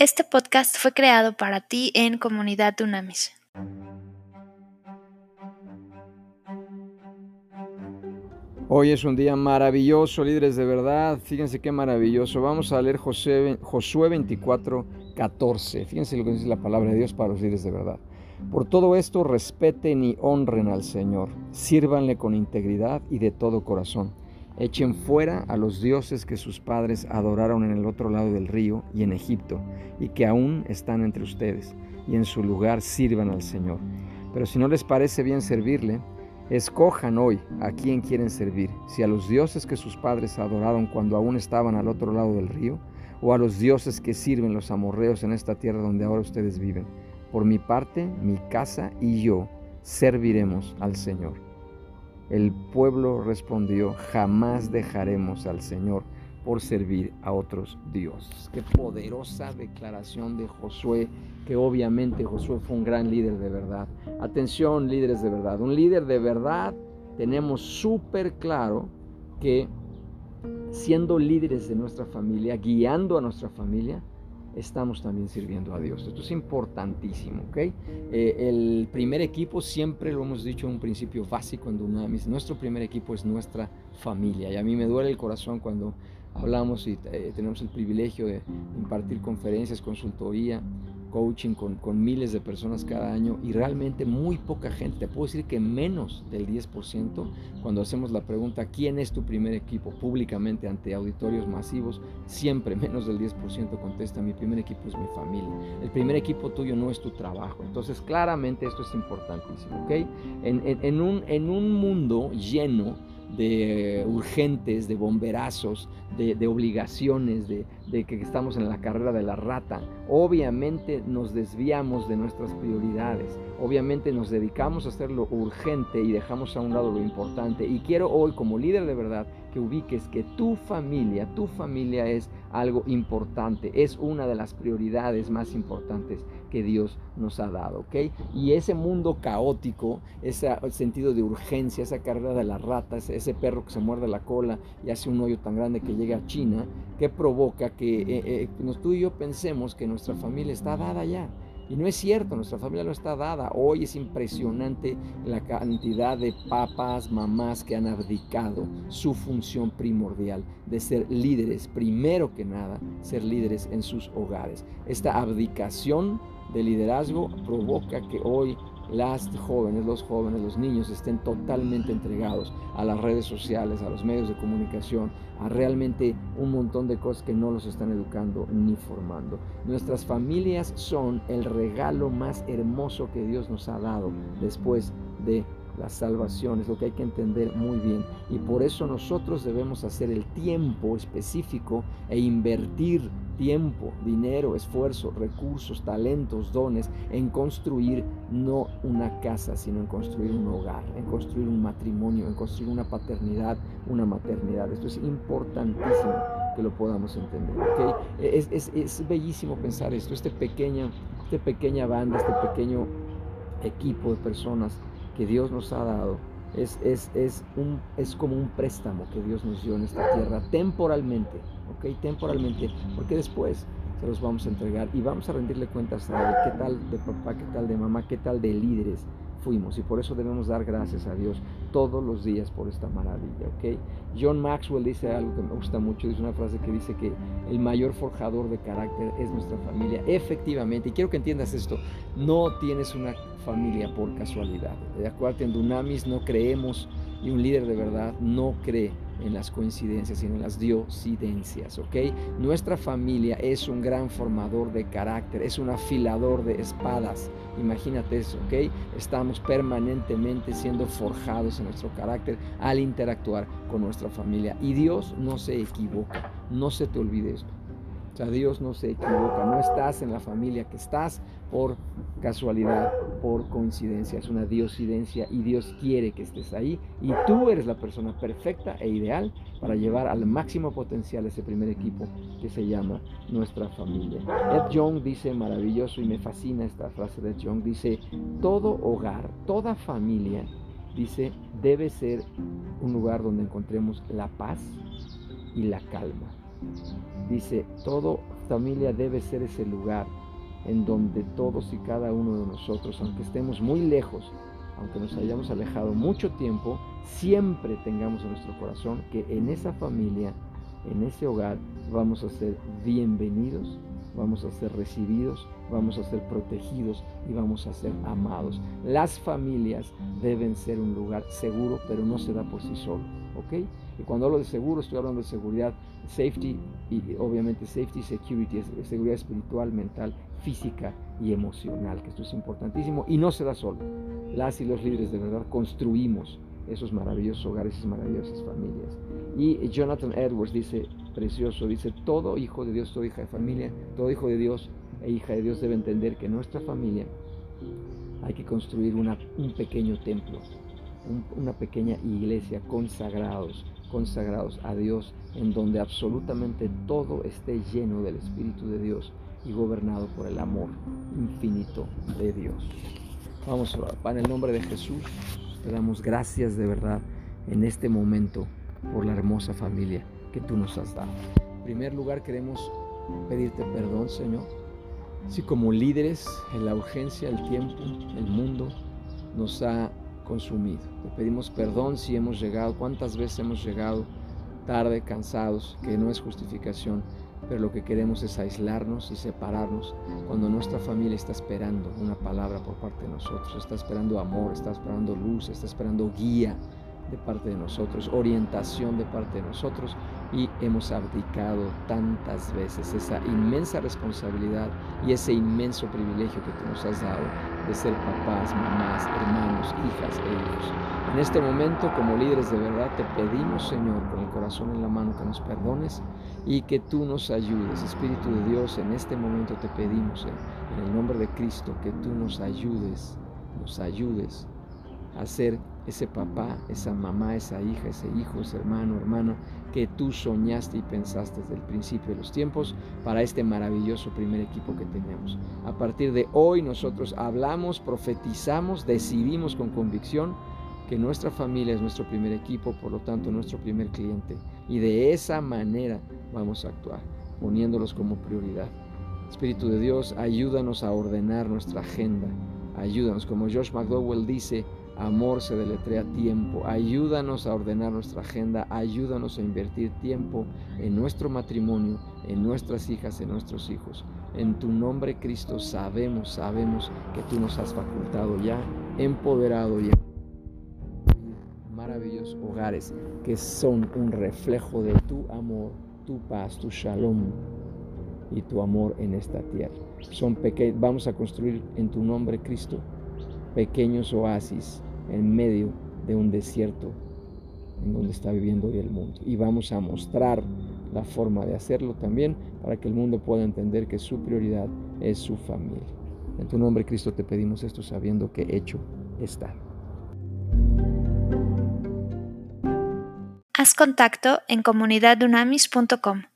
Este podcast fue creado para ti en Comunidad Dunamis. Hoy es un día maravilloso, líderes de verdad. Fíjense qué maravilloso. Vamos a leer Josué 24, 14. Fíjense lo que dice la palabra de Dios para los líderes de verdad. Por todo esto respeten y honren al Señor. Sírvanle con integridad y de todo corazón Echen fuera a los dioses que sus padres adoraron en el otro lado del río y en Egipto, y que aún están entre ustedes, y en su lugar sirvan al Señor. Pero si no les parece bien servirle, escojan hoy a quién quieren servir, si a los dioses que sus padres adoraron cuando aún estaban al otro lado del río, o a los dioses que sirven los amorreos en esta tierra donde ahora ustedes viven. Por mi parte, mi casa y yo serviremos al Señor. El pueblo respondió, jamás dejaremos al Señor por servir a otros dioses. Qué poderosa declaración de Josué, que obviamente Josué fue un gran líder de verdad. Atención, líderes de verdad. Un líder de verdad tenemos súper claro que siendo líderes de nuestra familia, guiando a nuestra familia, estamos también sirviendo a Dios. Esto es importantísimo, ¿ok? Eh, el primer equipo, siempre lo hemos dicho un principio básico en Dunamis, nuestro primer equipo es nuestra familia. Y a mí me duele el corazón cuando hablamos y eh, tenemos el privilegio de impartir conferencias, consultoría, coaching con, con, miles de personas cada año y realmente muy poca gente, te puedo decir que menos del 10%, cuando hacemos la pregunta ¿quién es tu primer equipo? públicamente ante auditorios masivos, siempre menos del 10% contesta mi primer equipo es mi familia. El primer equipo tuyo no es tu trabajo. Entonces claramente esto es importantísimo, ¿ok? En, en, un, en un mundo lleno de urgentes, de bomberazos, de, obligaciones, de, de, que estamos en la carrera de la rata. Obviamente nos desviamos de nuestras prioridades, obviamente nos dedicamos a hacer lo urgente y dejamos a un lado lo importante. Y quiero hoy como líder de verdad que ubiques que tu familia, tu familia es algo importante, es una de las prioridades más importantes que Dios nos ha dado, ¿ok? Y ese mundo caótico, ese sentido de urgencia, esa carrera de la rata, ese, perro que se muerde la cola y hace un hoyo tan grande que llega a China, que provoca que eh, eh, tú y yo pensemos que nuestra familia está dada ya y no es cierto, nuestra familia no está dada. Hoy es impresionante la cantidad de papás, mamás que han abdicado su función primordial de ser líderes, primero que nada, ser líderes en sus hogares. Esta abdicación de liderazgo provoca que hoy las jóvenes, los jóvenes, los niños estén totalmente entregados a las redes sociales, a los medios de comunicación, a realmente un montón de cosas que no los están educando ni formando. Nuestras familias son el regalo más hermoso que Dios nos ha dado después de la salvación, es lo que hay que entender muy bien. Y por eso nosotros debemos hacer el tiempo específico e invertir tiempo, dinero, esfuerzo, recursos, talentos, dones en construir no una casa, sino en construir un hogar, en construir un matrimonio, en construir una paternidad, una maternidad. Esto es importantísimo que lo podamos entender. Es, bellísimo pensar esto, este pequeña, este pequeña banda, este pequeño equipo de personas que Dios nos ha dado es, es, es, un, es como un préstamo que Dios nos dio en esta tierra temporalmente, ¿ok? Temporalmente, porque después se los vamos a entregar y vamos a rendirle cuentas a qué tal de papá, qué tal de mamá, qué tal de líderes fuimos y por eso debemos dar gracias a Dios todos los días por esta maravilla, ¿ok? John Maxwell dice algo que me gusta mucho, dice una frase que dice que el mayor forjador de carácter es nuestra familia. Efectivamente, y quiero que entiendas esto, no tienes una familia por casualidad. De acuerdo, en Dunamis no creemos y un líder de verdad no cree en las coincidencias, sino en las diosidencias, ¿ok? Nuestra familia es un gran formador de carácter, es un afilador de espadas, imagínate eso, ¿ok? Estamos permanentemente siendo forjados en nuestro carácter al interactuar con nuestra familia y Dios no se equivoca, no se te olvide esto. O sea, Dios no se equivoca, no estás en la familia que estás por casualidad, por coincidencia, es una diosidencia y Dios quiere que estés ahí. Y tú eres la persona perfecta e ideal para llevar al máximo potencial ese primer equipo que se llama nuestra familia. Ed Young dice maravilloso y me fascina esta frase de Ed Young, dice, todo hogar, toda familia, dice, debe ser un lugar donde encontremos la paz y la calma Dice, toda familia debe ser ese lugar en donde todos y cada uno de nosotros, aunque estemos muy lejos, aunque nos hayamos alejado mucho tiempo, siempre tengamos en nuestro corazón que en esa familia, en ese hogar, vamos a ser bienvenidos, vamos a ser recibidos, vamos a ser protegidos y vamos a ser amados. Las familias deben ser un lugar seguro, pero no se da por sí solo, ¿ok? Y cuando hablo de seguro, estoy hablando de seguridad, safety y obviamente safety, security, es seguridad espiritual, mental, física y emocional, que esto es importantísimo y no se da solo. Las y los líderes de verdad construimos esos maravillosos hogares, esas maravillosas familias. Y Jonathan Edwards dice, precioso, dice, todo hijo de Dios, toda hija de familia, todo hijo de Dios e hija de Dios debe entender que nuestra familia hay que construir una, un pequeño templo, una pequeña iglesia consagrados, consagrados a Dios, en donde absolutamente todo esté lleno del Espíritu de Dios y gobernado por el amor infinito de Dios. Vamos a orar. En el nombre de Jesús, te damos gracias de verdad en este momento por la hermosa familia que tú nos has dado. En primer lugar, queremos pedirte perdón, Señor. Si como líderes, en la urgencia, el tiempo, el mundo nos ha consumido. Te pedimos perdón si hemos llegado, cuántas veces hemos llegado tarde, cansados, que no es justificación, pero lo que queremos es aislarnos y separarnos cuando nuestra familia está esperando una palabra por parte de nosotros, está esperando amor, está esperando luz, está esperando guía de parte de nosotros, orientación de parte de nosotros y hemos abdicado tantas veces esa inmensa responsabilidad y ese inmenso privilegio que tú nos has dado de ser papás, mamás, hermanos, hijas e hijos. En este momento, como líderes de verdad, te pedimos, Señor, con el corazón en la mano, que nos perdones y que tú nos ayudes. Espíritu de Dios, en este momento te pedimos, en el nombre de Cristo, que tú nos ayudes, nos ayudes a ser ese papá, esa mamá, esa hija, ese hijo, ese hermano, hermano, que tú soñaste y pensaste desde el principio de los tiempos para este maravilloso primer equipo que tenemos. A partir de hoy nosotros hablamos, profetizamos, decidimos con convicción que nuestra familia es nuestro primer equipo, por lo tanto nuestro primer cliente. Y de esa manera vamos a actuar, poniéndolos como prioridad. Espíritu de Dios, ayúdanos a ordenar nuestra agenda. Ayúdanos, como Josh McDowell dice, Amor se deletrea tiempo. Ayúdanos a ordenar nuestra agenda. Ayúdanos a invertir tiempo en nuestro matrimonio, en nuestras hijas, en nuestros hijos. En tu nombre, Cristo, sabemos, sabemos que tú nos has facultado ya, empoderado y maravillosos hogares que son un reflejo de tu amor, tu paz, tu shalom y tu amor en esta tierra. Son vamos a construir en tu nombre, Cristo, pequeños oasis en medio de un desierto en donde está viviendo hoy el mundo. Y vamos a mostrar la forma de hacerlo también para que el mundo pueda entender que su prioridad es su familia. En tu nombre, Cristo, te pedimos esto sabiendo que hecho está. Haz contacto en comunidadunamis.com.